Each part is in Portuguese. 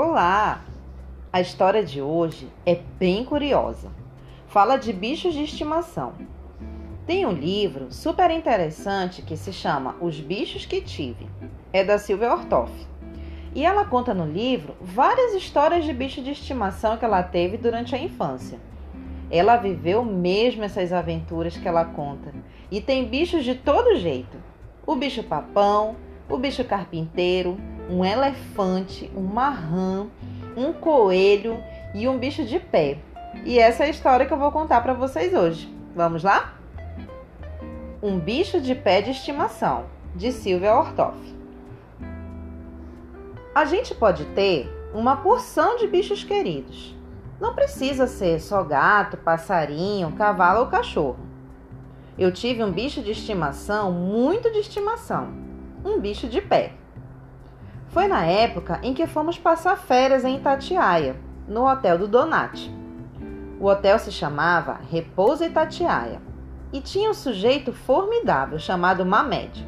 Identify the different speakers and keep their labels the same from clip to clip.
Speaker 1: Olá! A história de hoje é bem curiosa. Fala de bichos de estimação. Tem um livro super interessante que se chama Os Bichos que Tive. É da Silvia Ortoff. E ela conta no livro várias histórias de bichos de estimação que ela teve durante a infância. Ela viveu mesmo essas aventuras que ela conta. E tem bichos de todo jeito: o bicho papão, o bicho carpinteiro, um elefante, uma rã, um coelho e um bicho de pé. E essa é a história que eu vou contar para vocês hoje. Vamos lá? Um bicho de pé de estimação, de Silvia Ortoff. A gente pode ter uma porção de bichos queridos. Não precisa ser só gato, passarinho, cavalo ou cachorro. Eu tive um bicho de estimação, muito de estimação, um bicho de pé. Foi na época em que fomos passar férias em Itatiaia, no hotel do Donati. O hotel se chamava Repouso Itatiaia e tinha um sujeito formidável chamado Mamed.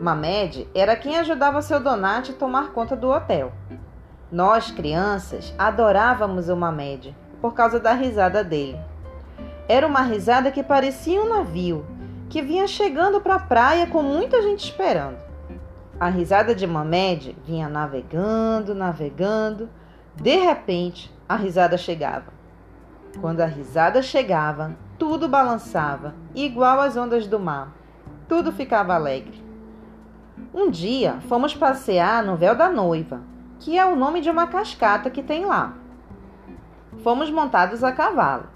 Speaker 1: Mamed era quem ajudava seu Donati a tomar conta do hotel. Nós, crianças, adorávamos o Mamed por causa da risada dele. Era uma risada que parecia um navio que vinha chegando para a praia com muita gente esperando. A risada de Mamed vinha navegando, navegando. De repente, a risada chegava. Quando a risada chegava, tudo balançava, igual às ondas do mar. Tudo ficava alegre. Um dia fomos passear no Véu da Noiva, que é o nome de uma cascata que tem lá. Fomos montados a cavalo.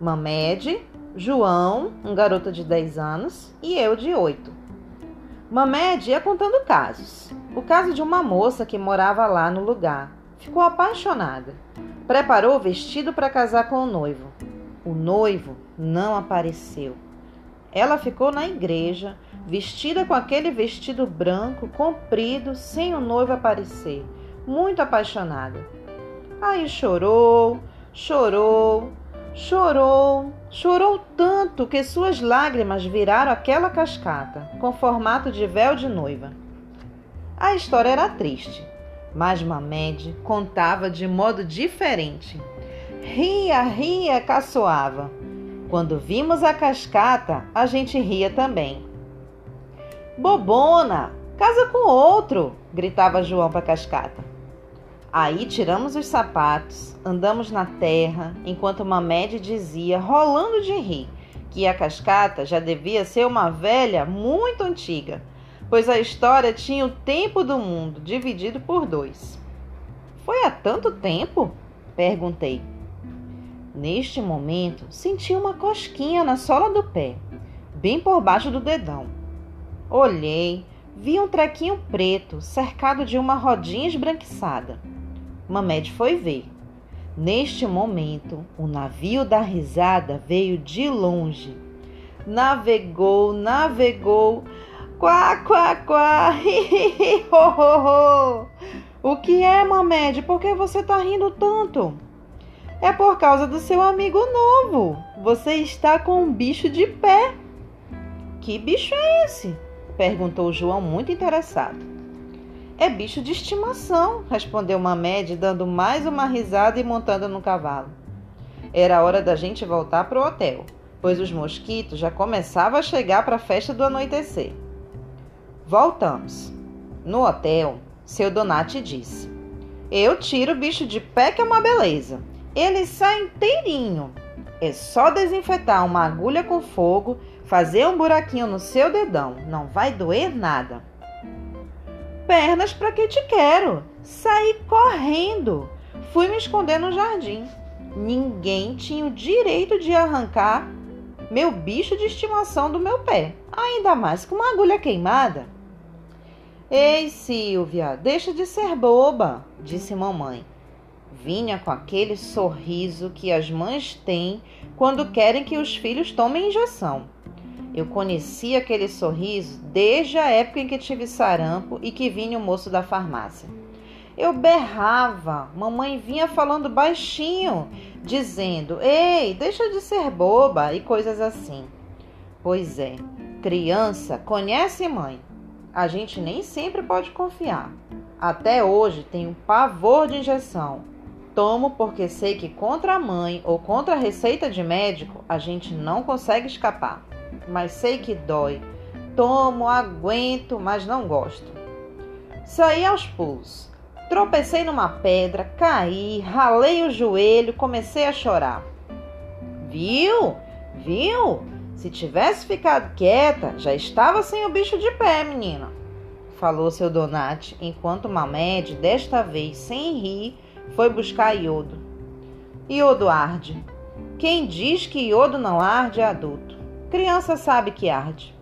Speaker 1: Mamed, João, um garoto de 10 anos, e eu de 8. Mamed ia contando casos. O caso de uma moça que morava lá no lugar. Ficou apaixonada. Preparou o vestido para casar com o noivo. O noivo não apareceu. Ela ficou na igreja, vestida com aquele vestido branco, comprido, sem o noivo aparecer, muito apaixonada. Aí chorou, chorou, Chorou, chorou tanto que suas lágrimas viraram aquela cascata, com formato de véu de noiva. A história era triste, mas Mamed contava de modo diferente. Ria, ria, caçoava. Quando vimos a cascata, a gente ria também. Bobona, casa com outro, gritava João para a cascata. Aí tiramos os sapatos, andamos na terra, enquanto Mamed dizia, rolando de rir, que a cascata já devia ser uma velha muito antiga, pois a história tinha o tempo do mundo dividido por dois. Foi há tanto tempo? perguntei. Neste momento, senti uma cosquinha na sola do pé, bem por baixo do dedão. Olhei, vi um trequinho preto cercado de uma rodinha esbranquiçada. Mamed foi ver. Neste momento, o navio da risada veio de longe. Navegou, navegou. Quá, quá, quá. Hi, ho, ho, ho. O que é, Mamed? Por que você está rindo tanto? É por causa do seu amigo novo. Você está com um bicho de pé. Que bicho é esse? perguntou João, muito interessado. É bicho de estimação, respondeu Mamed, dando mais uma risada e montando no cavalo. Era hora da gente voltar para o hotel, pois os mosquitos já começavam a chegar para a festa do anoitecer. Voltamos. No hotel, seu Donati disse: Eu tiro o bicho de pé, que é uma beleza. Ele sai inteirinho. É só desinfetar uma agulha com fogo, fazer um buraquinho no seu dedão. Não vai doer nada pernas para que te quero. Saí correndo. Fui me esconder no jardim. Ninguém tinha o direito de arrancar meu bicho de estimação do meu pé, ainda mais com uma agulha queimada. Ei, Silvia, deixa de ser boba, disse mamãe. Vinha com aquele sorriso que as mães têm quando querem que os filhos tomem injeção. Eu conheci aquele sorriso desde a época em que tive sarampo e que vinha o moço da farmácia. Eu berrava, mamãe vinha falando baixinho, dizendo: Ei, deixa de ser boba e coisas assim. Pois é, criança conhece mãe. A gente nem sempre pode confiar. Até hoje tenho pavor de injeção. Tomo porque sei que contra a mãe ou contra a receita de médico a gente não consegue escapar. Mas sei que dói. Tomo, aguento, mas não gosto. Saí aos pulos. Tropecei numa pedra, caí, ralei o joelho, comecei a chorar. Viu? Viu? Se tivesse ficado quieta, já estava sem o bicho de pé, menina. Falou seu Donati, enquanto Mamed, desta vez sem rir, foi buscar iodo. Iodo arde. Quem diz que iodo não arde é adulto. Criança sabe que arde.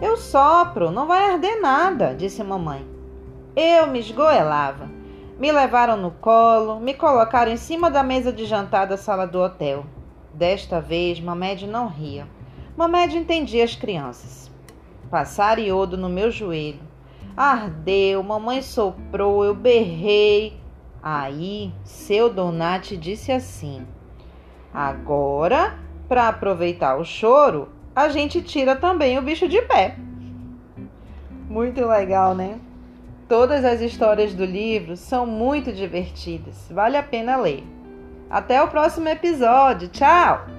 Speaker 1: Eu sopro, não vai arder nada, disse mamãe. Eu me esgoelava. Me levaram no colo, me colocaram em cima da mesa de jantar da sala do hotel. Desta vez, Mamed não ria. Mamed entendia as crianças. Passaram iodo no meu joelho. Ardeu, mamãe soprou, eu berrei. Aí, seu Donati disse assim: Agora, para aproveitar o choro, a gente tira também o bicho de pé. Muito legal, né? Todas as histórias do livro são muito divertidas, vale a pena ler. Até o próximo episódio, tchau!